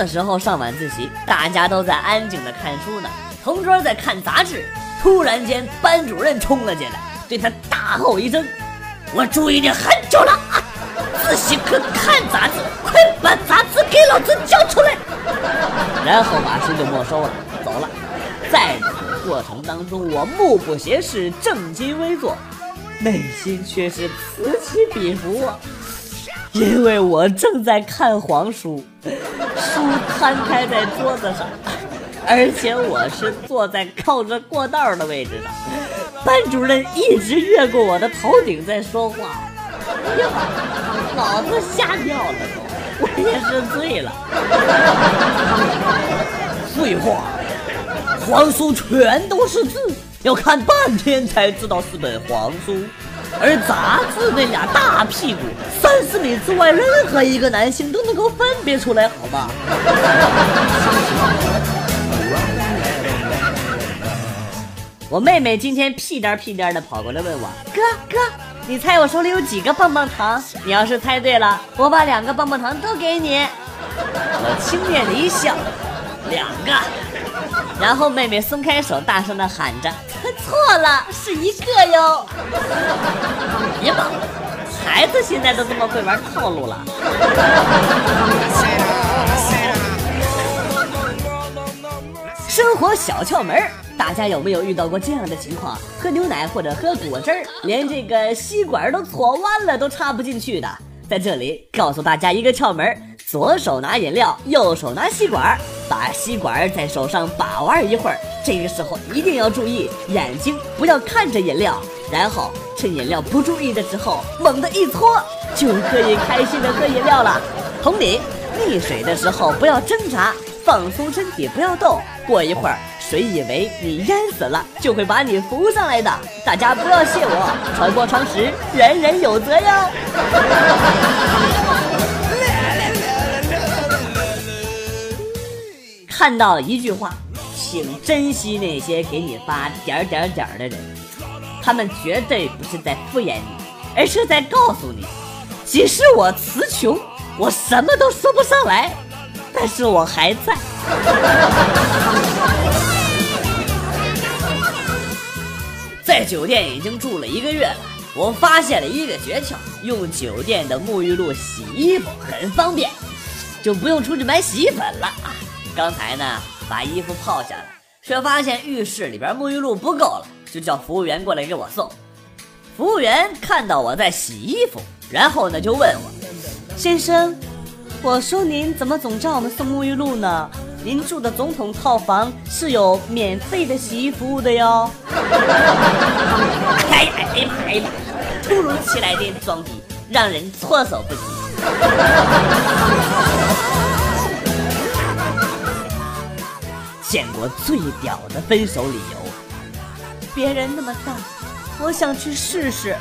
的时候上晚自习，大家都在安静的看书呢，同桌在看杂志。突然间，班主任冲了进来，对他大吼一声：“我注意你很久了啊！自习课看杂志，快把杂志给老子交出来！”然后把书就没收了，走了。在此过程当中，我目不斜视，正襟危坐，内心却是此起彼伏！因为我正在看黄书，书摊开在桌子上。而且我是坐在靠着过道的位置上，班主任一直越过我的头顶在说话，呀，脑子吓尿了都，我也是醉了。废话，黄书全都是字，要看半天才知道是本黄书，而杂志那俩大屁股，三十米之外任何一个男性都能够分别出来，好吗？我妹妹今天屁颠屁颠的跑过来问我：“哥哥，你猜我手里有几个棒棒糖？你要是猜对了，我把两个棒棒糖都给你。”我轻蔑的一笑：“两个。”然后妹妹松开手，大声的喊着：“错了，是一个哟！” 别妈，孩子现在都这么会玩套路了。生活小窍门大家有没有遇到过这样的情况？喝牛奶或者喝果汁，连这个吸管都搓弯了，都插不进去的。在这里告诉大家一个窍门：左手拿饮料，右手拿吸管，把吸管在手上把玩一会儿。这个时候一定要注意眼睛，不要看着饮料。然后趁饮料不注意的时候，猛地一搓，就可以开心的喝饮料了。同理，溺水的时候不要挣扎，放松身体，不要动。过一会儿。水以为你淹死了就会把你扶上来的？大家不要谢我，传播常识，人人有责哟。看到一句话，请珍惜那些给你发点点点的人，他们绝对不是在敷衍你，而是在告诉你，即使我词穷，我什么都说不上来，但是我还在。在酒店已经住了一个月了，我发现了一个诀窍：用酒店的沐浴露洗衣服很方便，就不用出去买洗衣粉了。刚才呢，把衣服泡下来，却发现浴室里边沐浴露不够了，就叫服务员过来给我送。服务员看到我在洗衣服，然后呢就问我：“先生，我说您怎么总叫我们送沐浴露呢？”您住的总统套房是有免费的洗衣服务的哟。哎呀哎呀哎呀！突如其来的装逼让人措手不及。见过最屌的分手理由，别人那么大，我想去试试；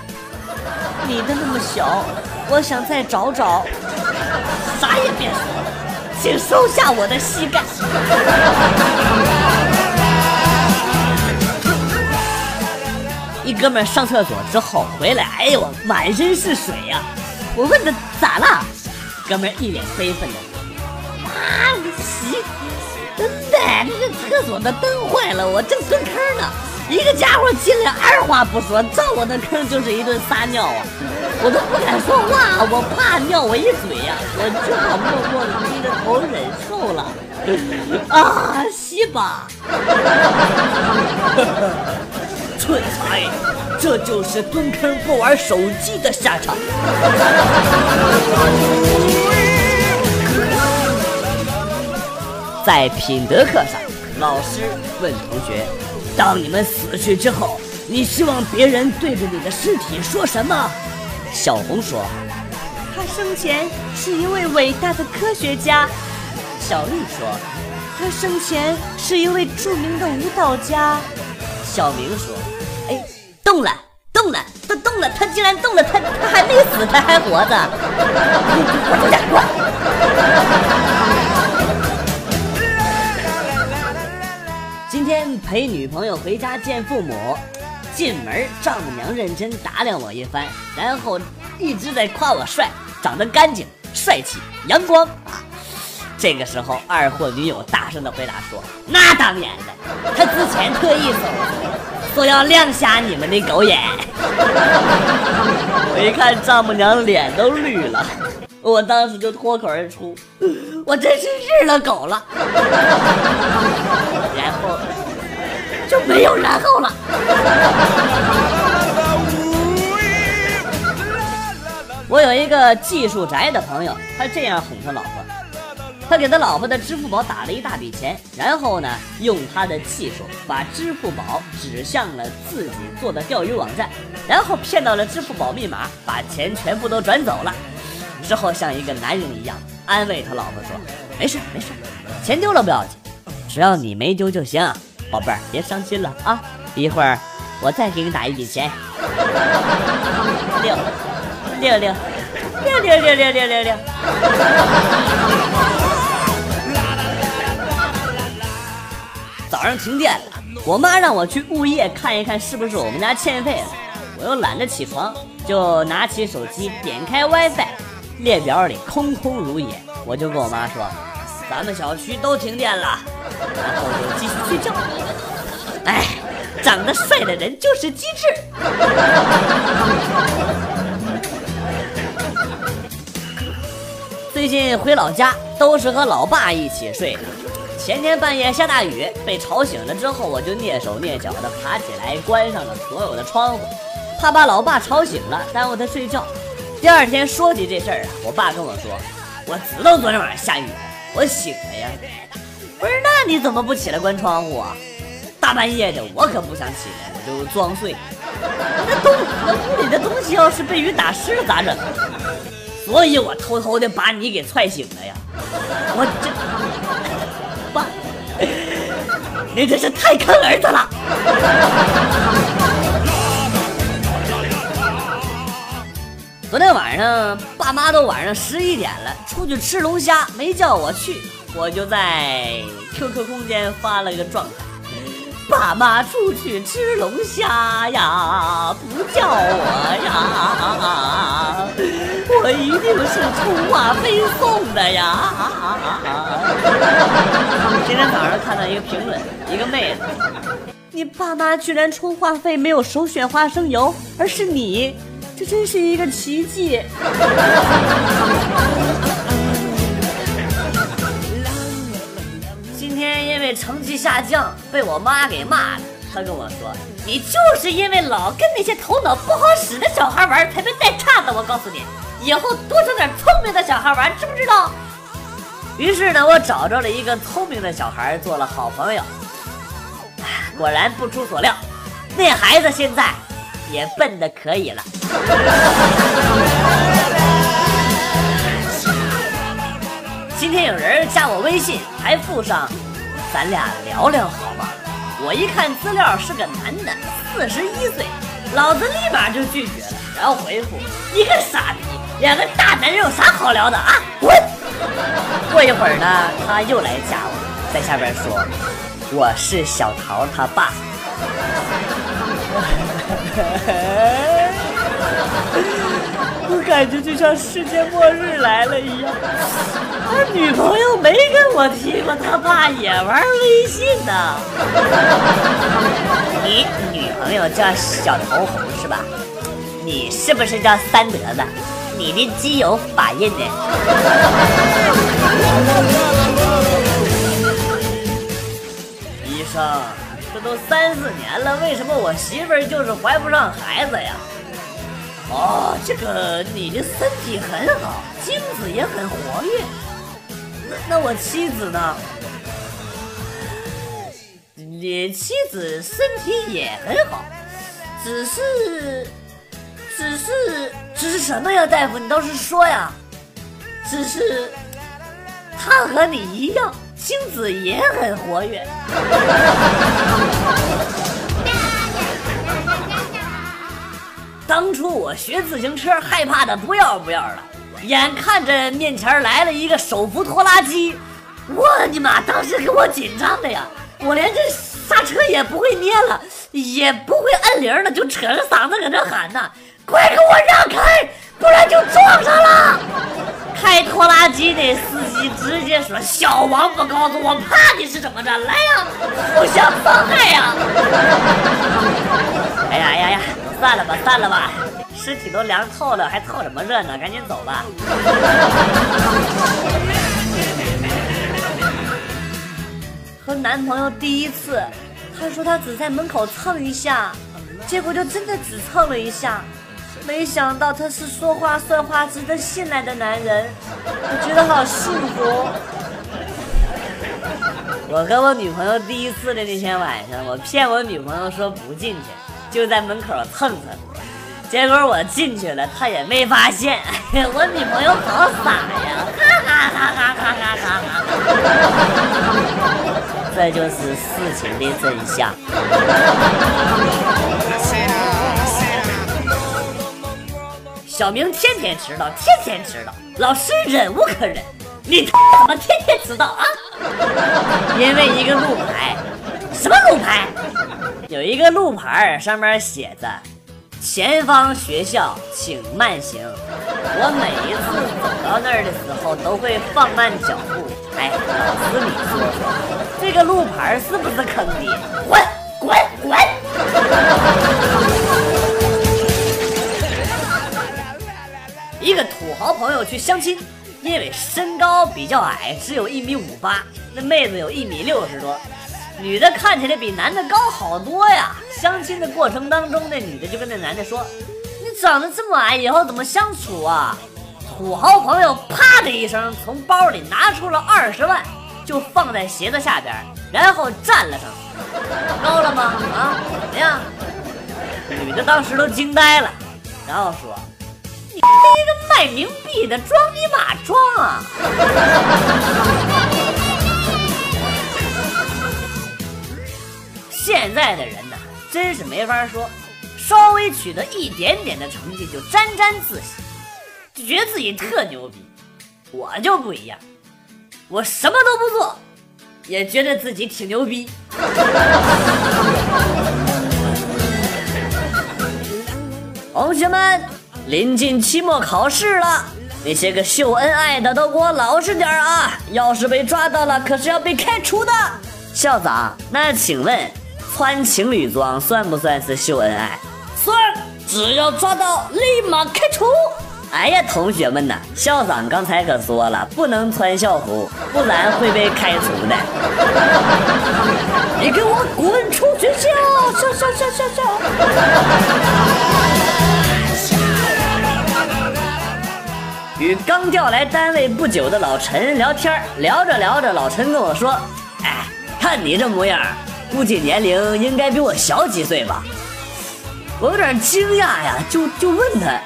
你的那么小，我想再找找。啥也别说了。请收下我的膝盖。一哥们上厕所之后回来，哎呦，满身是水呀！我问他咋了，哥们一脸悲愤的说：“妈的，洗，真的，这个厕所的灯坏了，我正蹲坑呢。”一个家伙进来，二话不说，照我的坑就是一顿撒尿啊！我都不敢说话，我怕尿我一嘴呀！我只好默默的低着头忍受了。啊，洗吧！蠢材，这就是蹲坑不玩手机的下场。在品德课上，老师问同学。当你们死去之后，你希望别人对着你的尸体说什么？小红说：“他生前是一位伟大的科学家。”小绿说：“他生前是一位著名的舞蹈家。”小明说：“哎，动了，动了，他动了，他竟然动了，他他还没死，他还活着。”我有点乱。天陪女朋友回家见父母，进门丈母娘认真打量我一番，然后一直在夸我帅，长得干净、帅气、阳光啊！这个时候，二货女友大声的回答说：“那当然了，他之前特意说说要亮瞎你们的狗眼。”我一看丈母娘脸都绿了，我当时就脱口而出：“我真是日了狗了。” 然后就没有然后了。我有一个技术宅的朋友，他这样哄他老婆：他给他老婆的支付宝打了一大笔钱，然后呢，用他的技术把支付宝指向了自己做的钓鱼网站，然后骗到了支付宝密码，把钱全部都转走了。之后像一个男人一样安慰他老婆说：“没事没事，钱丢了不要紧，只要你没丢就行，宝贝儿别伤心了啊！一会儿我再给你打一笔钱。”六。六六六六六六六六六。早上停电了，我妈让我去物业看一看是不是我们家欠费了。我又懒得起床，就拿起手机点开 WiFi，列表里空空如也。我就跟我妈说：“咱们小区都停电了。”然后就继续睡觉。哎，长得帅的人就是机智。最近回老家都是和老爸一起睡的。前天半夜下大雨，被吵醒了之后，我就蹑手蹑脚的爬起来，关上了所有的窗户，怕把老爸吵醒了，耽误他睡觉。第二天说起这事儿啊，我爸跟我说：“我知道昨天晚上下雨，我醒了呀。”不是，那你怎么不起来关窗户啊？大半夜的，我可不想起来，我就装睡。那东那屋里的东西要是被雨打湿了咋整？所以我偷偷的把你给踹醒了呀！我这爸，你真是太坑儿子了！昨天晚上爸妈都晚上十一点了，出去吃龙虾，没叫我去，我就在 QQ 空间发了个状态。爸妈出去吃龙虾呀，不叫我呀，我一定是充话费送的呀。今天早上看到一个评论，一个妹子，你爸妈居然充话费没有首选花生油，而是你，这真是一个奇迹。今天因为成绩下降，被我妈给骂了。她跟我说：“你就是因为老跟那些头脑不好使的小孩玩，才被带差的。我告诉你，以后多找点聪明的小孩玩，知不知道？”于是呢，我找着了一个聪明的小孩，做了好朋友。果然不出所料，那孩子现在也笨的可以了。今天有人加我微信，还附上。咱俩聊聊好吗？我一看资料是个男的，四十一岁，老子立马就拒绝了，然后回复：你个傻逼，两个大男人有啥好聊的啊？滚！过一会儿呢，他又来加我，在下边说：我是小桃他爸。我感觉就像世界末日来了一样。他女朋友没跟我提过，他爸也玩微信呢。你女朋友叫小头红是吧？你是不是叫三德子？你的基友法印呢？医生，这都三四年了，为什么我媳妇儿就是怀不上孩子呀？哦，这个你的身体很好，精子也很活跃。那那我妻子呢？你妻子身体也很好，只是，只是，只是什么呀，大夫？你倒是说呀！只是，她和你一样，精子也很活跃。当初我学自行车，害怕的不要不要的，眼看着面前来了一个手扶拖拉机，我的妈！当时给我紧张的呀，我连这刹车也不会捏了，也不会按铃了，就扯着嗓子搁这喊呢：“ 快给我让开，不然就撞上了！”开拖拉机的司机。直接说小王不告诉我，怕你是怎么着？来呀，互相伤害 呀！哎呀呀呀，散了吧，散了吧，尸体都凉透了，还凑什么热闹？赶紧走吧。和男朋友第一次，他说他只在门口蹭一下，结果就真的只蹭了一下。没想到他是说话算话、值得信赖的男人，我觉得好幸福。我和我女朋友第一次的那天晚上，我骗我女朋友说不进去，就在门口蹭蹭。结果我进去了，他也没发现。我女朋友好傻呀！哈哈哈哈哈哈哈哈！这就是事情的真相。小明天天迟到，天天迟到，老师忍无可忍，你怎么天天迟到啊？因为一个路牌，什么路牌？有一个路牌上面写着“前方学校，请慢行”。我每一次走到那儿的时候，都会放慢脚步。哎，老师，你说说，这个路牌是不是坑爹？滚滚滚！一个土豪朋友去相亲，因为身高比较矮，只有一米五八，那妹子有一米六十多，女的看起来比男的高好多呀。相亲的过程当中，那女的就跟那男的说：“你长得这么矮，以后怎么相处啊？”土豪朋友啪的一声从包里拿出了二十万，就放在鞋子下边，然后站了上。高了吗？啊？怎么样？女的当时都惊呆了，然后说。你一个卖冥币的装你妈装啊！现在的人呢，真是没法说，稍微取得一点点的成绩就沾沾自喜，就觉得自己特牛逼。我就不一样，我什么都不做，也觉得自己挺牛逼。同学们。临近期末考试了，那些个秀恩爱的都给我老实点啊！要是被抓到了，可是要被开除的。校长，那请问穿情侣装算不算是秀恩爱？算，只要抓到立马开除。哎呀，同学们呐，校长刚才可说了，不能穿校服，不然会被开除的。你给我滚出学校！笑笑笑笑笑。与刚调来单位不久的老陈聊天，聊着聊着，老陈跟我说：“哎，看你这模样，估计年龄应该比我小几岁吧？”我有点惊讶呀，就就问他：“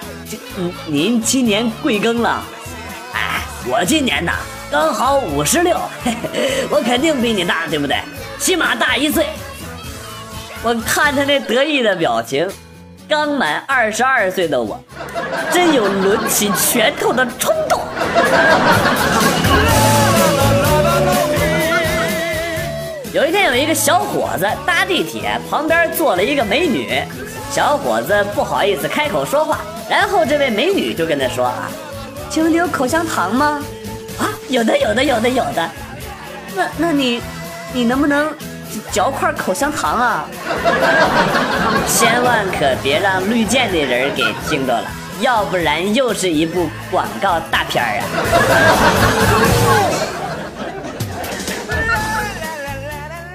您您今年贵庚了？”“哎，我今年呐，刚好五十六，我肯定比你大，对不对？起码大一岁。”我看他那得意的表情。刚满二十二岁的我，真有抡起拳头的冲动。有一，个小伙子搭地铁，旁边坐了一个美女。小伙子不好意思开口说话，然后这位美女就跟他说：“啊，请问你有口香糖吗？啊，有的，有的，有的，有的。那那你，你能不能？”嚼块口香糖啊！千万可别让绿箭的人给听到了，要不然又是一部广告大片啊！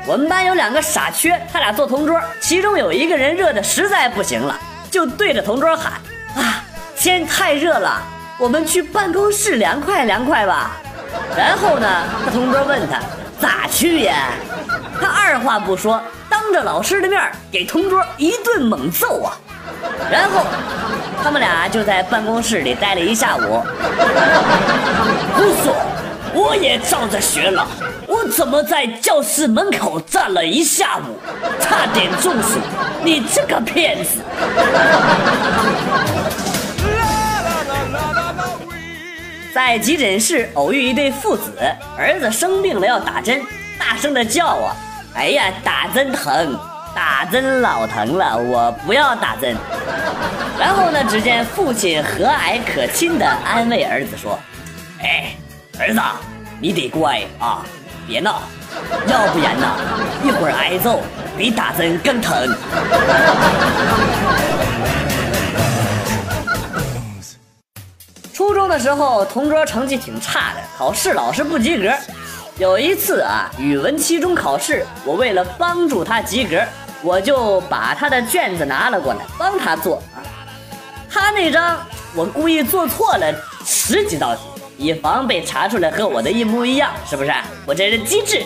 我们班有两个傻缺，他俩坐同桌，其中有一个人热的实在不行了，就对着同桌喊：“啊，天太热了，我们去办公室凉快凉快吧。”然后呢，他同桌问他咋去呀？他二话不说，当着老师的面给同桌一顿猛揍啊！然后他们俩就在办公室里待了一下午。胡说！我也照着学了，我怎么在教室门口站了一下午，差点中暑？你这个骗子！在急诊室偶遇一对父子，儿子生病了要打针，大声的叫啊！哎呀，打针疼，打针老疼了，我不要打针。然后呢，只见父亲和蔼可亲的安慰儿子说：“哎，儿子，你得乖啊，别闹，要不然呢，一会儿挨揍比打针更疼。初中的时候，同桌成绩挺差的，考试老是不及格。有一次啊，语文期中考试，我为了帮助他及格，我就把他的卷子拿了过来，帮他做啊。他那张我故意做错了十几道题，以防被查出来和我的一模一样，是不是？我这是机智。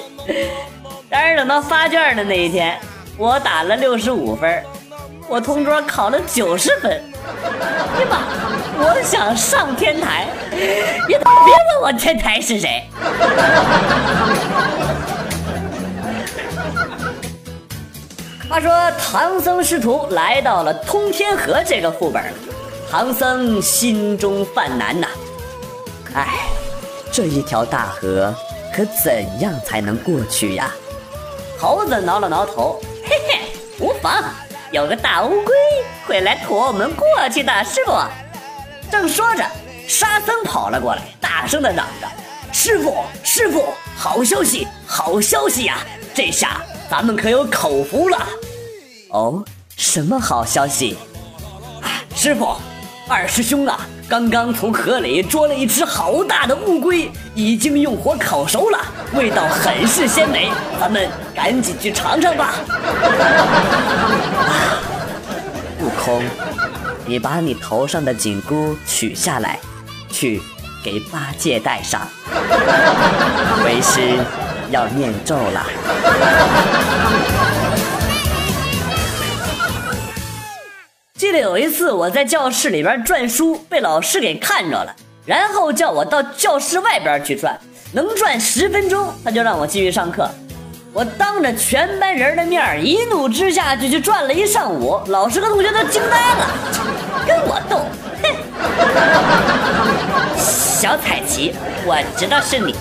但是等到发卷的那一天，我打了六十五分，我同桌考了九十分。哎妈！我想上天台，别别问我天台是谁。话说唐僧师徒来到了通天河这个副本，唐僧心中犯难呐。哎，这一条大河可怎样才能过去呀？猴子挠了挠头，嘿嘿，无妨，有个大乌龟会来驮我们过去的，师傅。正说着，沙僧跑了过来，大声的嚷着：“师傅，师傅，好消息，好消息呀！这下咱们可有口福了。”哦，什么好消息？师傅，二师兄啊，刚刚从河里捉了一只好大的乌龟，已经用火烤熟了，味道很是鲜美，咱们赶紧去尝尝吧。悟空。你把你头上的紧箍取下来，去给八戒戴上。为师要念咒了。记得有一次我在教室里边转书，被老师给看着了，然后叫我到教室外边去转，能转十分钟，他就让我继续上课。我当着全班人的面一怒之下就去转了一上午，老师和同学都惊呆了，跟我斗，哼！小彩旗，我知道是你。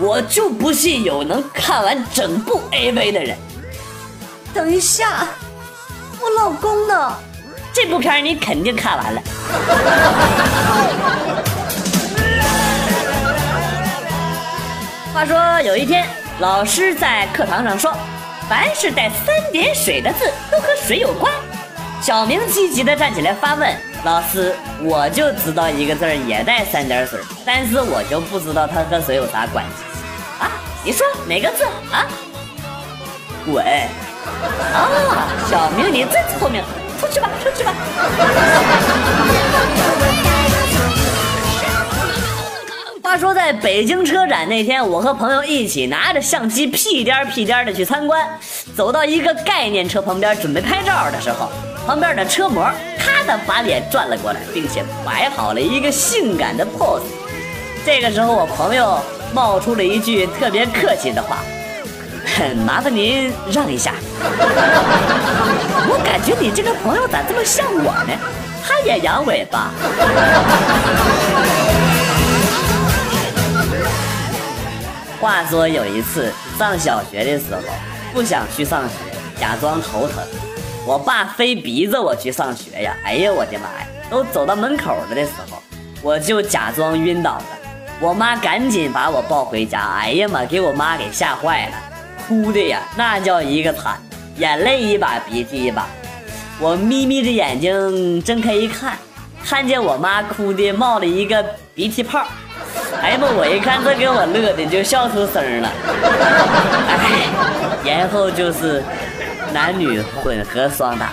我就不信有能看完整部 AV 的人。等一下，我老公呢？这部片你肯定看完了。话说有一天，老师在课堂上说：“凡是带三点水的字都和水有关。”小明积极的站起来发问：“老师，我就知道一个字也带三点水，但是我就不知道它和水有啥关系啊？你说哪个字啊？”滚！啊，小明你真聪明，出去吧，出去吧。话说在北京车展那天，我和朋友一起拿着相机屁颠屁颠的去参观。走到一个概念车旁边准备拍照的时候，旁边的车模咔的把脸转了过来，并且摆好了一个性感的 pose。这个时候，我朋友冒出了一句特别客气的话：“ 麻烦您让一下。”我感觉你这个朋友咋这么像我呢？他也扬尾巴。话说有一次上小学的时候，不想去上学，假装头疼，我爸非逼着我去上学呀！哎呀，我的妈呀！都走到门口了的时候，我就假装晕倒了，我妈赶紧把我抱回家。哎呀妈，给我妈给吓坏了，哭的呀，那叫一个惨，眼泪一把鼻涕一把。我眯眯着眼睛睁开一看，看见我妈哭的冒了一个鼻涕泡。哎呀妈！我一看这给我乐的就笑出声了。哎，然后就是男女混合双打。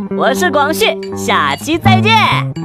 我是广旭，下期再见。